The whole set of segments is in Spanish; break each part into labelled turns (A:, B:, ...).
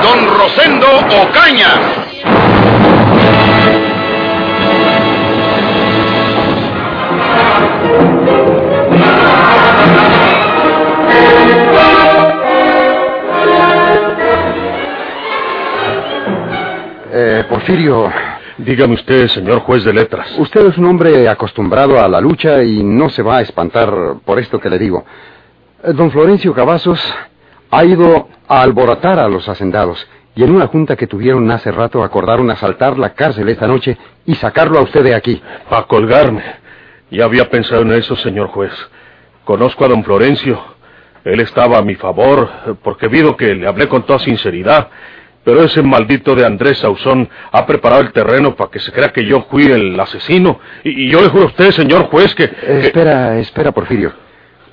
A: don Rosendo Ocaña.
B: Eh, Porfirio,
C: Dígame usted, señor juez de letras.
B: usted es un hombre acostumbrado a la lucha y no se va a espantar por esto que le digo. Eh, Don Florencio Cavazos ha ido a alborotar a los hacendados y en una junta que tuvieron hace rato acordaron asaltar la cárcel esta noche y sacarlo a usted de aquí.
C: A colgarme. Ya había pensado en eso, señor juez. Conozco a don Florencio. Él estaba a mi favor, porque vido que le hablé con toda sinceridad. Pero ese maldito de Andrés Sauzón ha preparado el terreno para que se crea que yo fui el asesino. Y, y yo le juro a usted, señor juez, que...
B: Eh,
C: que-
B: Espera, espera, Porfirio.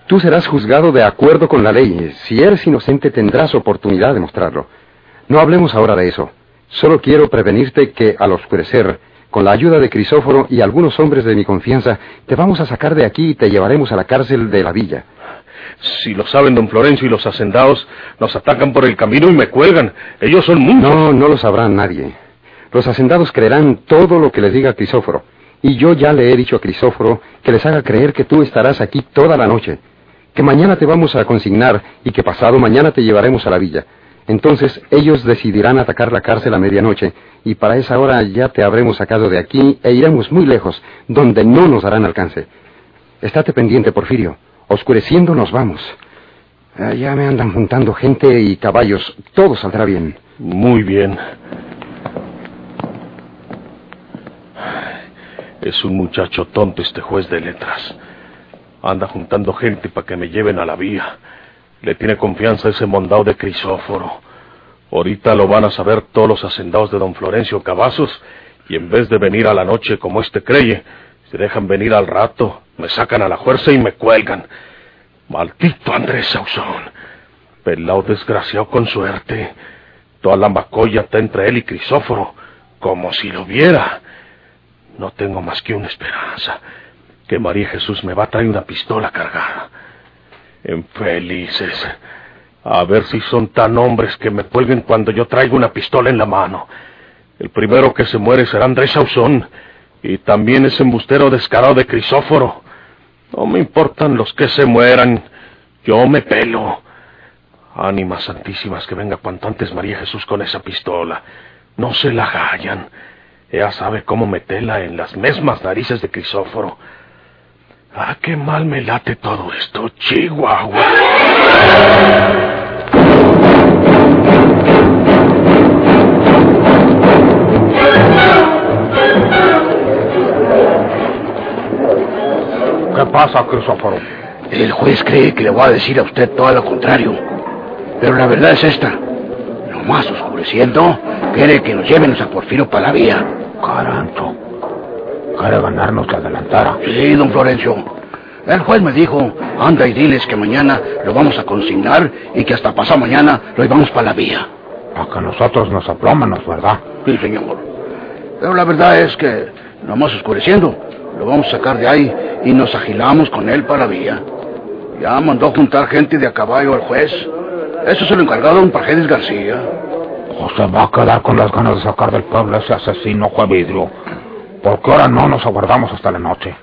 B: Tú serás juzgado de acuerdo con la ley. Si eres inocente tendrás oportunidad de mostrarlo. No hablemos ahora de eso. Solo quiero prevenirte que al oscurecer, con la ayuda de Crisóforo y algunos hombres de mi confianza, te vamos a sacar de aquí y te llevaremos a la cárcel de la villa.
C: Si lo saben don Florencio y los hacendados, nos atacan por el camino y me cuelgan. Ellos son muchos.
B: No, no lo sabrá nadie. Los hacendados creerán todo lo que les diga Crisóforo. Y yo ya le he dicho a Crisóforo que les haga creer que tú estarás aquí toda la noche. Que mañana te vamos a consignar y que pasado mañana te llevaremos a la villa. Entonces ellos decidirán atacar la cárcel a medianoche y para esa hora ya te habremos sacado de aquí e iremos muy lejos, donde no nos darán alcance. Estate pendiente, Porfirio. Oscureciendo nos vamos. Ah, ya me andan juntando gente y caballos. Todo saldrá bien.
C: Muy bien. Es un muchacho tonto este juez de letras. Anda juntando gente para que me lleven a la vía. Le tiene confianza ese mondao de Crisóforo. Ahorita lo van a saber todos los hacendados de don Florencio Cavazos y en vez de venir a la noche como este creye, se dejan venir al rato, me sacan a la fuerza y me cuelgan. Maldito Andrés Sauzón. Pelao desgraciado con suerte. Toda la macolla está entre él y Crisóforo, como si lo viera. No tengo más que una esperanza, que María Jesús me va a traer una pistola cargada. Infelices. A ver si son tan hombres que me cuelguen cuando yo traigo una pistola en la mano. El primero que se muere será Andrés Sauzón, y también ese embustero descarado de Crisóforo. No me importan los que se mueran, yo me pelo. Ánimas santísimas que venga cuanto antes María Jesús con esa pistola. No se la hallan. Ella sabe cómo meterla en las mismas narices de Crisóforo. Ah, qué mal me late todo esto, Chihuahua.
D: ¿Qué pasa, Crisóforo?
E: El juez cree que le voy a decir a usted todo lo contrario. Pero la verdad es esta. Nomás oscureciendo, quiere que nos lleven a Porfirio para la vía.
D: Carancho. Quiere ganarnos la delantera.
E: Sí, don Florencio. El juez me dijo, anda y diles que mañana lo vamos a consignar y que hasta pasado mañana lo llevamos para la vía.
D: Para que nosotros nos aplómanos, ¿verdad?
E: Sí, señor. Pero la verdad es que, nomás oscureciendo, lo vamos a sacar de ahí y nos agilamos con él para la vía. Ya mandó juntar gente de a caballo al juez. Eso se lo encargó don Pargedes García.
D: O se va a quedar con las ganas de sacar del pueblo ese asesino fue vidrio. Porque ahora no nos aguardamos hasta la noche.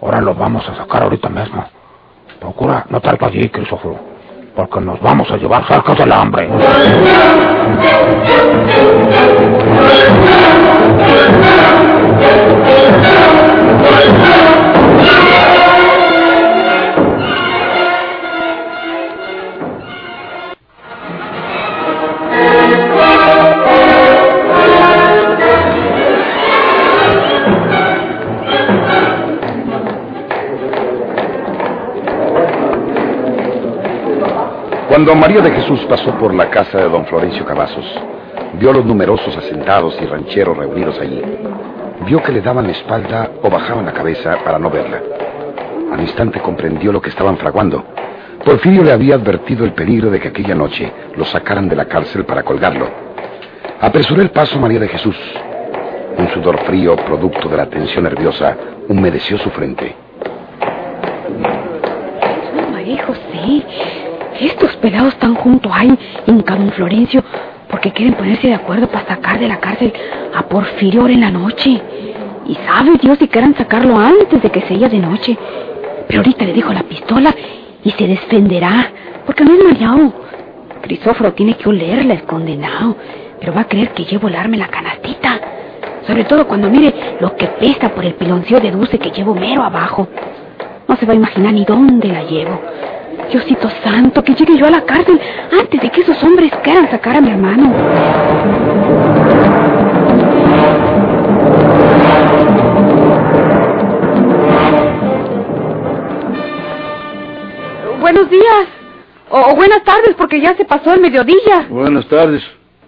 D: Ahora lo vamos a sacar ahorita mismo. Procura no estar allí, Crisóforo. Porque nos vamos a llevar cerca del hambre.
A: Cuando María de Jesús pasó por la casa de don Florencio Cavazos,
B: vio los numerosos asentados y rancheros reunidos allí. Vio que le daban la espalda o bajaban la cabeza para no verla. Al instante comprendió lo que estaban fraguando. Porfirio le había advertido el peligro de que aquella noche lo sacaran de la cárcel para colgarlo. Apresuró el paso María de Jesús. Un sudor frío, producto de la tensión nerviosa, humedeció su frente.
F: María José, estos pelados están junto ahí, en Don Florencio, porque quieren ponerse de acuerdo para sacar de la cárcel a Porfirio en la noche. Y sabe Dios si quieran sacarlo antes de que sea de noche. Pero ahorita le dijo la pistola y se defenderá, porque no es mareado. Crisóforo tiene que olerla, el condenado, pero va a creer que llevo el arma en la canastita. Sobre todo cuando mire lo que pesa por el piloncillo de dulce que llevo mero abajo. No se va a imaginar ni dónde la llevo. Diosito santo, que llegue yo a la cárcel antes de que esos hombres quieran sacar a mi hermano. Buenos días. O, buenas tardes, porque ya se pasó el mediodía.
E: Buenas tardes.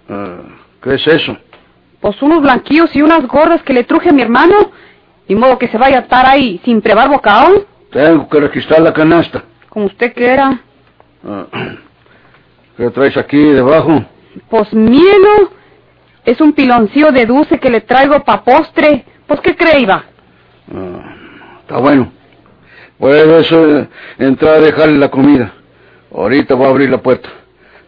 E: Ah, ¿Qué es eso?
F: Pues unos blanquillos y unas gordas que le truje a mi hermano. Y modo que se vaya a estar ahí sin prevar bocado.
E: Tengo que registrar la canasta.
F: Como usted quiera.
E: Ah, ¿Qué traes aquí debajo?
F: Pues mielo. Es un piloncillo de dulce que le traigo pa' postre. Pues, ¿qué cree, Iba?
E: Ah, está bueno. Puedes eh, entrar a dejarle la comida. Ahorita voy a abrir la puerta.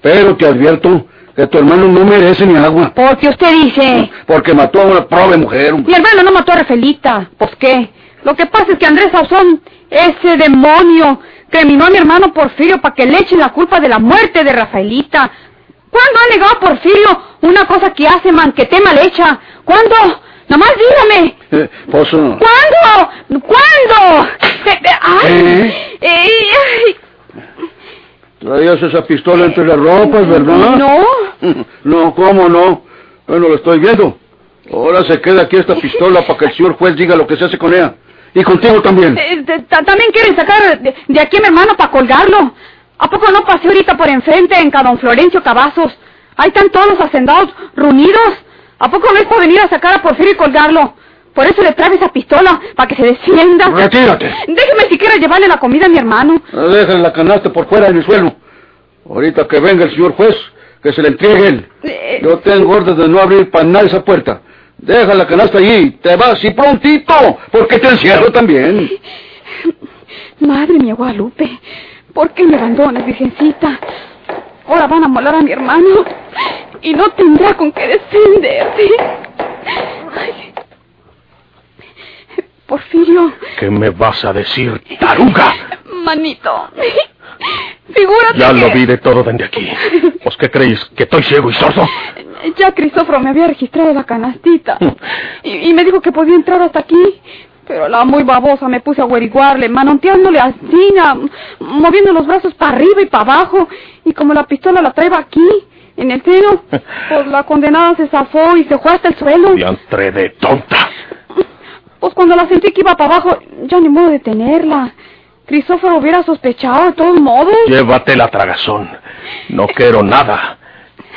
E: Pero te advierto que tu hermano no merece ni agua.
F: ¿Por qué usted dice?
E: Porque mató a una pobre mujer.
F: Mi hermano no mató a Rafaelita. ¿Pues qué? Lo que pasa es que Andrés Sauzón, ese demonio, criminó a mi hermano Porfirio para que le eche la culpa de la muerte de Rafaelita. ¿Cuándo ha negado Porfirio una cosa que hace man que tema le echa? ¿Cuándo? Nomás dígame.
E: Eh, uh,
F: ¿Cuándo? ¿Cuándo? Eh, eh, ay,
E: ¿Eh?
F: eh,
E: traías esa pistola entre las ropas, ¿verdad?
F: No.
E: No, ¿cómo no? Bueno, lo estoy viendo. Ahora se queda aquí esta pistola para que el señor juez diga lo que se hace con ella. Y contigo también.
F: Eh, de- ta- También quieren sacar de, de aquí a mi hermano para colgarlo. ¿A poco no pasé ahorita por enfrente en Don Florencio Cavazos? Ahí están todos los hacendados reunidos. ¿A poco no es para venir a sacar a Porfirio y colgarlo? Por eso le trae esa pistola, para que se defienda.
E: Retírate.
F: Déjeme siquiera llevarle la comida a mi hermano.
E: Dejen la canasta por fuera en el suelo. Ahorita que venga el señor juez, que se le entregue él.
F: Eh,
E: Yo tengo orden de no abrir para nada esa puerta. Deja la canasta allí, te vas y prontito, porque te encierro también.
F: Madre mía, Guadalupe, ¿por qué me abandonas, virgencita? Ahora van a molar a mi hermano y no tendrá con qué defenderse. Ay. Porfirio,
C: ¿Qué me vas a decir, taruga?
F: manito, figúrate
C: Ya
F: que...
C: lo vi de todo desde aquí. ¿Pues qué creéis? ¿Que estoy ciego y sordo?
F: Ya Cristóforo me había registrado la canastita y, y me dijo que podía entrar hasta aquí. Pero la muy babosa me puse a averiguarle, manonteándole así, moviendo los brazos para arriba y para abajo. Y como la pistola la traía aquí, en el seno, pues la condenada se zafó y se fue hasta el suelo.
C: Diantre de tonta.
F: Pues cuando la sentí que iba para abajo, ya ni modo de tenerla. Cristóforo hubiera sospechado de todos modos.
C: Llévate la tragazón. No quiero nada.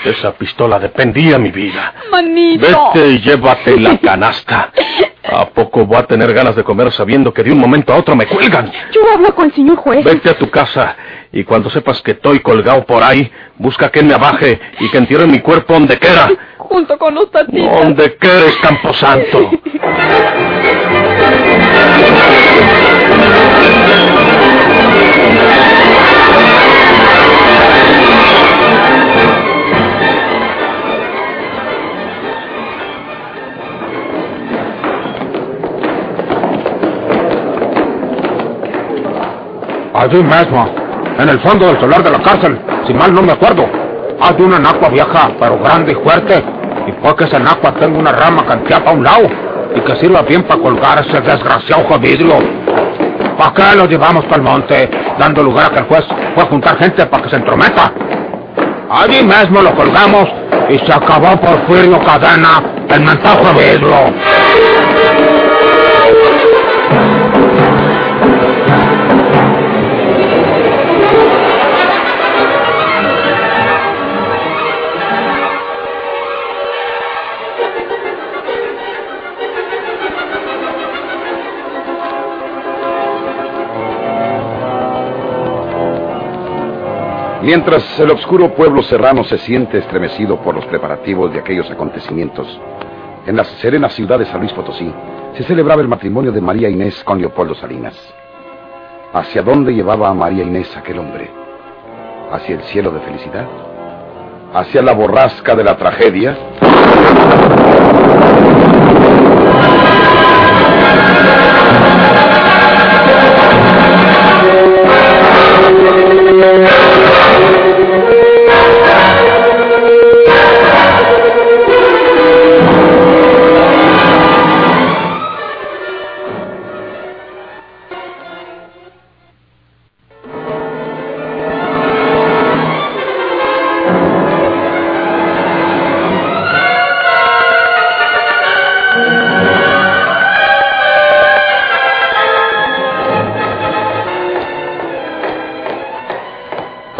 C: Esa pistola dependía mi vida.
F: Manito.
C: Vete y llévate la canasta. ¿A poco voy a tener ganas de comer sabiendo que de un momento a otro me cuelgan?
F: Yo hablo con el señor juez.
C: Vete a tu casa y cuando sepas que estoy colgado por ahí, busca que me abaje y que entierre mi cuerpo donde quiera.
F: Junto con los tatitas.
C: Donde quieres, Camposanto.
D: Allí mismo, en el fondo del solar de la cárcel, si mal no me acuerdo, hay una enacua vieja, pero grande y fuerte. Y puede que esa enacua tenga una rama canteada a un lado y que sirva bien para colgar ese desgraciado vidrio. ¿Para qué lo llevamos para el monte, dando lugar a que el juez pueda juntar gente para que se entrometa? Allí mismo lo colgamos y se acabó Porfirio Cadena, el mentajo vidrio.
A: Mientras el oscuro pueblo serrano se siente estremecido por los preparativos de aquellos acontecimientos, en la serena ciudad de San Luis Potosí se celebraba el matrimonio de María Inés con Leopoldo Salinas. ¿Hacia dónde llevaba a María Inés aquel hombre? ¿Hacia el cielo de felicidad? ¿Hacia la borrasca de la tragedia?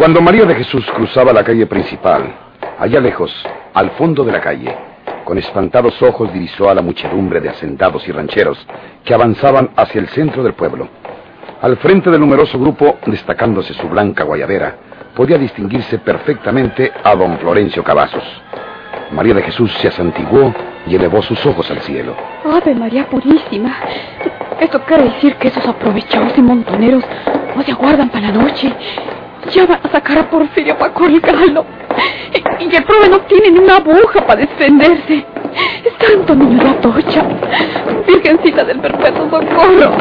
A: Cuando María de Jesús cruzaba la calle principal, allá lejos, al fondo de la calle, con espantados ojos divisó a la muchedumbre de hacendados y rancheros que avanzaban hacia el centro del pueblo. Al frente del numeroso grupo, destacándose su blanca guayabera, podía distinguirse perfectamente a don Florencio Cavazos. María de Jesús se asantiguó y elevó sus ojos al cielo.
F: Ave María Purísima. Esto quiere decir que esos aprovechados y montoneros no se aguardan para la noche. Ya van a sacar a Porfirio para colgarlo. Y, y el prove no tiene ni una aguja para defenderse. Santo niño de Atocha. Virgencita del perpetuo socorro.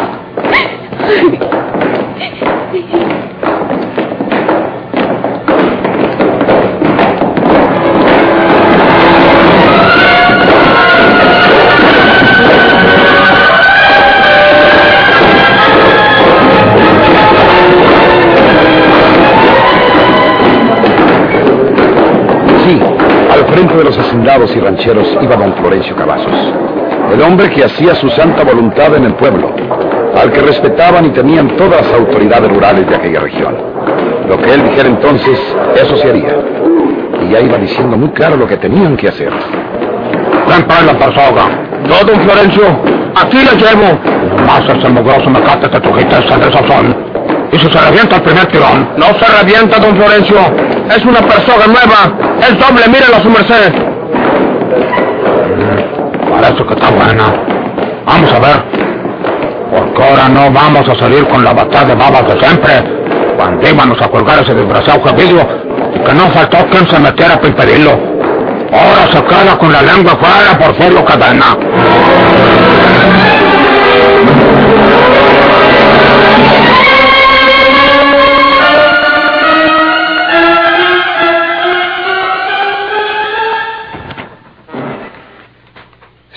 A: Frente de los hacendados y rancheros iba don Florencio Cavazos, el hombre que hacía su santa voluntad en el pueblo, al que respetaban y temían todas las autoridades rurales de aquella región. Lo que él dijera entonces, eso se haría. Y ya iba diciendo muy claro lo que tenían que hacer.
D: Ven para la persona.
C: No, don Florencio, aquí la llevo.
D: Más ese mugroso que trujiste de sazón. Y si se revienta el primer tirón.
C: No se revienta, don Florencio. Es una persona nueva. Es doble, mírelo a su merced.
D: Parece que está buena. Vamos a ver. Porque ahora no vamos a salir con la batalla de babas de siempre. Cuando íbamos a colgar ese desgraciado y que no faltó quien se metiera para impedirlo. Ahora se queda con la lengua fuera por Porfirio Cadena.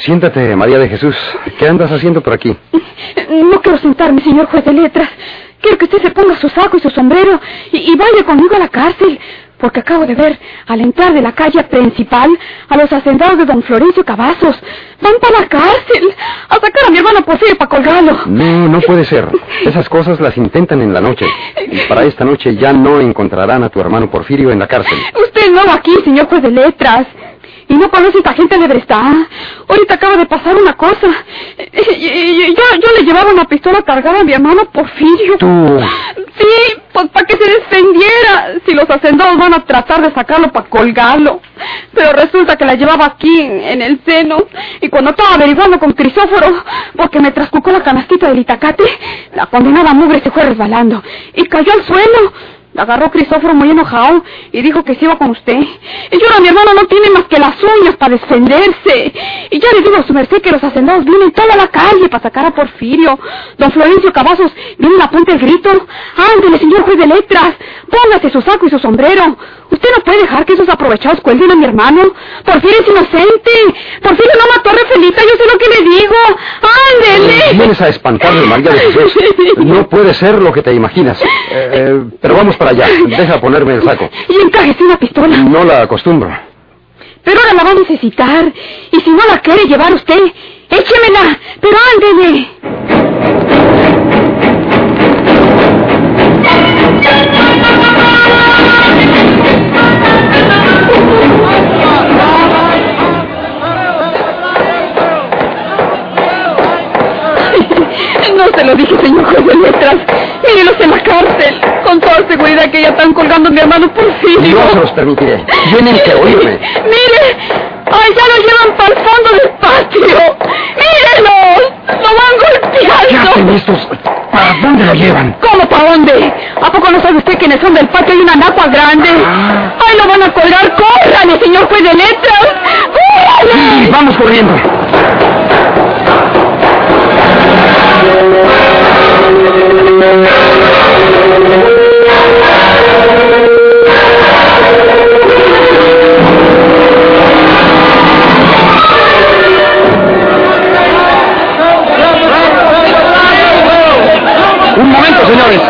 B: Siéntate, María de Jesús. ¿Qué andas haciendo por aquí?
F: No quiero sentarme, señor juez de letras. Quiero que usted se ponga su saco y su sombrero y, y vaya conmigo a la cárcel. Porque acabo de ver, al entrar de la calle principal, a los hacendados de don Florencio Cavazos. Van para la cárcel a sacar a mi hermano Porfirio para colgarlo.
B: No, no puede ser. Esas cosas las intentan en la noche. Y para esta noche ya no encontrarán a tu hermano Porfirio en la cárcel.
F: Usted es nuevo aquí, señor juez de letras. Y no conoce esta gente de Brestá. Ahorita acaba de pasar una cosa. Yo, yo le llevaba una pistola cargada a mi hermano Porfirio.
B: Tú.
F: Sí, pues para que se defendiera. Si los hacendados van a tratar de sacarlo para colgarlo. Pero resulta que la llevaba aquí, en el seno. Y cuando estaba averiguando con Crisóforo, porque me trascucó la canastita del itacate, la condenada mugre se fue resbalando. Y cayó al suelo. Agarró Crisóforo muy enojado y dijo que se iba con usted. Y ahora mi hermano no tiene más que las uñas para defenderse. Y ya le digo a su merced que los hacendados vienen toda la calle para sacar a Porfirio. Don Florencio Cavazos viene en la puente el grito. Ándele, señor juez de letras. Póngase su saco y su sombrero. Usted no puede dejar que esos aprovechados cuelguen a mi hermano. Porfirio es inocente. Porfirio no mató a Refelita, yo sé lo que le digo.
B: Vienes a espantarme, María de Jesús. No puede ser lo que te imaginas. Eh, eh, pero vamos para allá. Deja ponerme el saco.
F: Y encajese una pistola.
B: No la acostumbro.
F: Pero ahora la va a necesitar. Y si no la quiere llevar usted, échemela. Pero ándele. No se lo dije, señor juez de letras. Mírelos en la cárcel. Con toda seguridad que ya están colgando a mi hermano Porfirio.
B: No se los permitiré. Tienen que oírme.
F: ¡Mire! ¡Ay, ya lo llevan para el fondo del patio! ¡Mírenlos! ¡Lo van
B: ¿Qué hacen
F: golpeando!
B: estos? ¿Para dónde lo llevan?
F: ¿Cómo para dónde? ¿A poco no sabe usted que en el fondo del patio hay una napa grande?
B: Ah.
F: ¡Ay, lo van a colgar! ¡Córrale, señor juez de letras! ¡Córrale!
B: Vamos corriendo. Señores.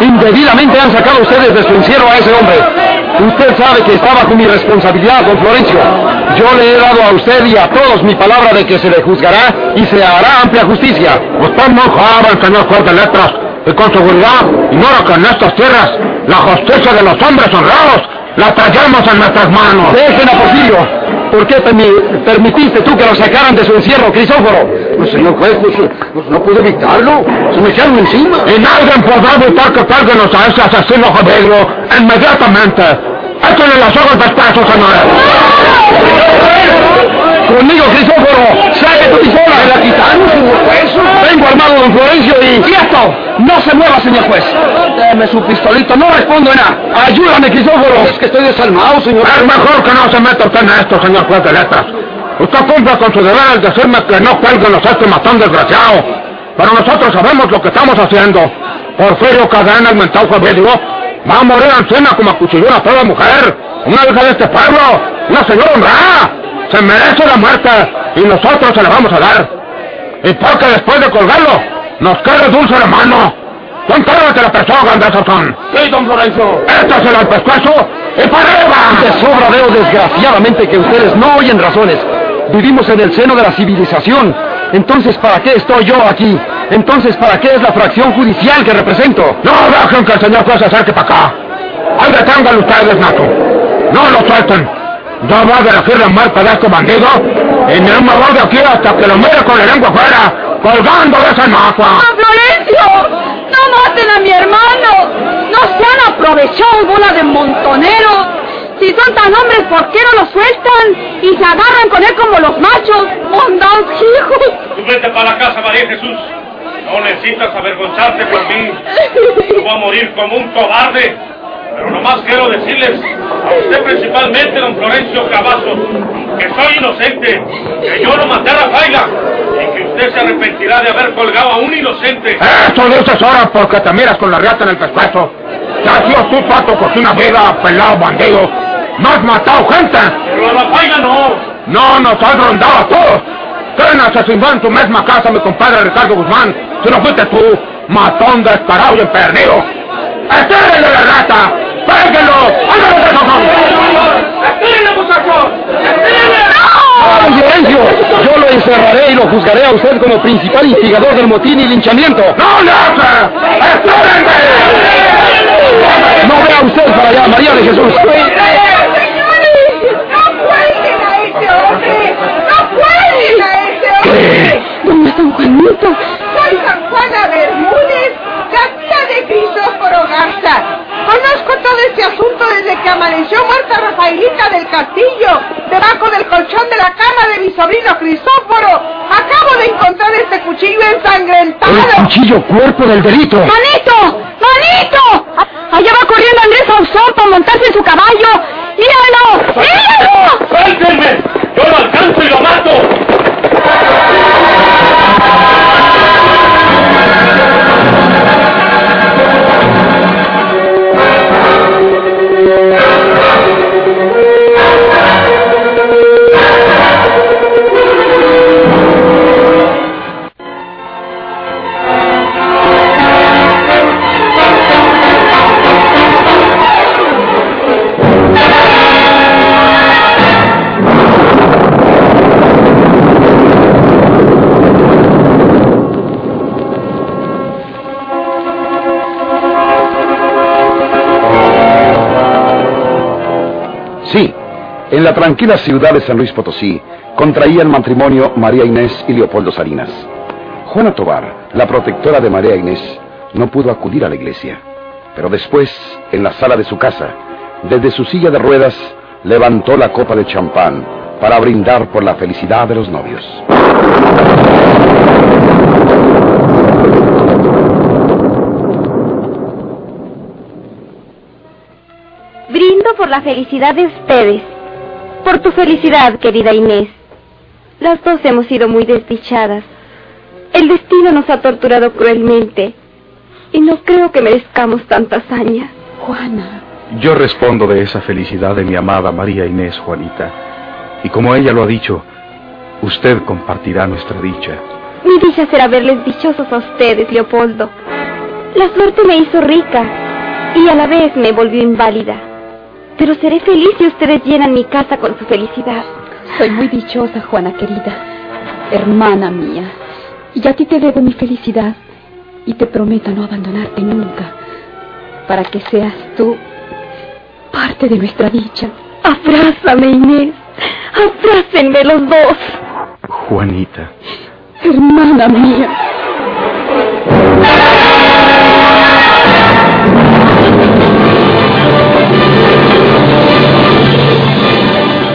B: Indebidamente han sacado ustedes de su encierro a ese hombre. Usted sabe que está bajo mi responsabilidad, don Florencio. Yo le he dado a usted y a todos mi palabra de que se le juzgará y se hará amplia justicia.
D: Usted no joven, señor juez de letras, y con seguridad ignora que en estas tierras la justicia de los hombres honrados la traemos en nuestras manos.
B: Dejen a Porfirio. ¿Por qué permi- permitiste tú que lo sacaran de su encierro, Crisóforo?
E: Pues, señor juez, pues, pues, no pude evitarlo. Se me echaron encima.
D: Y nadie podrá evitar que carguenos a ese asesino Javier inmediatamente. Échenle las ojos despacio, señores.
B: Conmigo, Crisóforo. Saque tu pistola.
E: ¿Me la quitaron, señor juez?
B: Vengo armado, don Florencio, y... ¡Quieto! No se mueva, señor juez. Deme su pistolito, no respondo nada. Ayúdame, Crisóforo.
E: Es que estoy desalmado, señor
D: Es mejor que no se meta usted en esto, señor juez de letras. Usted cumple con su deber al decirme que no cuelguen los este matón desgraciado. Pero nosotros sabemos lo que estamos haciendo. Porfirio Cadena, el mental Javier, va a morir anciana como acuchilló una toda mujer. Una hija de este pueblo. Una señora honrada. Se merece la muerte y nosotros se la vamos a dar. Y porque después de colgarlo, nos quede dulce de mano. Encárgate la persona, Anderson.
E: Sí, don Florencio.
D: Échasela al pescuezo y para
B: De
D: arriba.
B: sobra veo desgraciadamente que ustedes no oyen razones. Vivimos en el seno de la civilización. Entonces, ¿para qué estoy yo aquí? Entonces, ¿para qué es la fracción judicial que represento?
D: No dejen que el señor juez se acerque para acá. Ahí deténganlo ustedes, Nato. No lo suelten. Yo voy a dirigir la muerte de este bandido y no me voy de aquí hasta que lo mire con la lengua fuera, colgando de esa napa.
F: ¡Ah, Florencio! ¡No maten a mi hermano! ¡No sean aprovechados, bola de montoneros! Si son tan hombres, ¿por qué no los sueltan? Y se agarran con él como los machos. ¡Mondados hijos!
C: Tú vete para la casa, María Jesús. No necesitas avergonzarte por mí. Yo voy a morir como un cobarde. Pero nomás quiero decirles, a usted principalmente, don Florencio Cavazos, que soy inocente, que yo no maté a Rafaela usted se arrepentirá de haber colgado a un inocente.
D: Eso dices ahora porque te miras con la riata en el pescuezo. ¿Qué has sido tú, pato, por una vida, pelado bandido? ¿No has matado gente?
C: Pero a Rafaela no.
D: No nos has rondado a todos. ¿Quién asesinó en tu misma casa mi compadre Ricardo Guzmán? Si no fuiste tú, matón descarado y emperdido. ¡Estírenle la rata! ¡Péguenlo! ¡Ándale, desojón!
C: ¡Estírenle, muchachos!
B: ¡Don Florencio! Yo lo encerraré y lo juzgaré a usted como principal instigador del motín y linchamiento.
D: ¡No le hace! ¡Estírenme!
B: No vea usted para allá, María de Jesús.
G: ¡No cuelguen a ese hombre! ¡No cuelguen a ese hombre!
F: ¿Dónde San Juanito?
G: Soy San Juana Bermúdez, la tía de Crisóforo Garza. Conozco todo este asunto desde que amaneció muerta Rafaelita del Castillo, debajo del colchón de la cama de mi sobrino Crisóforo. Acabo de encontrar este cuchillo
B: cuerpo del delito.
F: ¡Manito! ¡Manito! Allá va corriendo Andrés Ausón para montarse en su caballo. ¡Míralo! ¡Míralo!
C: ¡Suéltenme! ¡Yo lo alcanzo y lo mato!
A: La tranquila ciudad de San Luis Potosí contraía el matrimonio María Inés y Leopoldo Salinas. Juana Tobar, la protectora de María Inés, no pudo acudir a la iglesia. Pero después, en la sala de su casa, desde su silla de ruedas, levantó la copa de champán para brindar por la felicidad de los novios.
H: Brindo por la felicidad de ustedes. Por tu felicidad, querida Inés. Las dos hemos sido muy desdichadas. El destino nos ha torturado cruelmente. Y no creo que merezcamos tanta hazaña.
F: Juana.
I: Yo respondo de esa felicidad de mi amada María Inés, Juanita. Y como ella lo ha dicho, usted compartirá nuestra dicha.
H: Mi dicha será verles dichosos a ustedes, Leopoldo. La suerte me hizo rica y a la vez me volvió inválida. Pero seré feliz si ustedes llenan mi casa con su felicidad.
F: Soy muy dichosa, Juana querida, hermana mía. Y a ti te debo mi felicidad. Y te prometo no abandonarte nunca, para que seas tú parte de nuestra dicha.
H: Abrázame, Inés. Abrácenme los dos.
I: Juanita.
F: Hermana mía.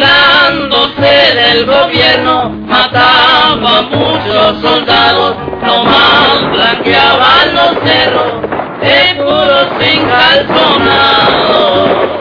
J: burlándose del gobierno, mataba a muchos soldados, nomás blanqueaban los cerros, de puros encalzonados.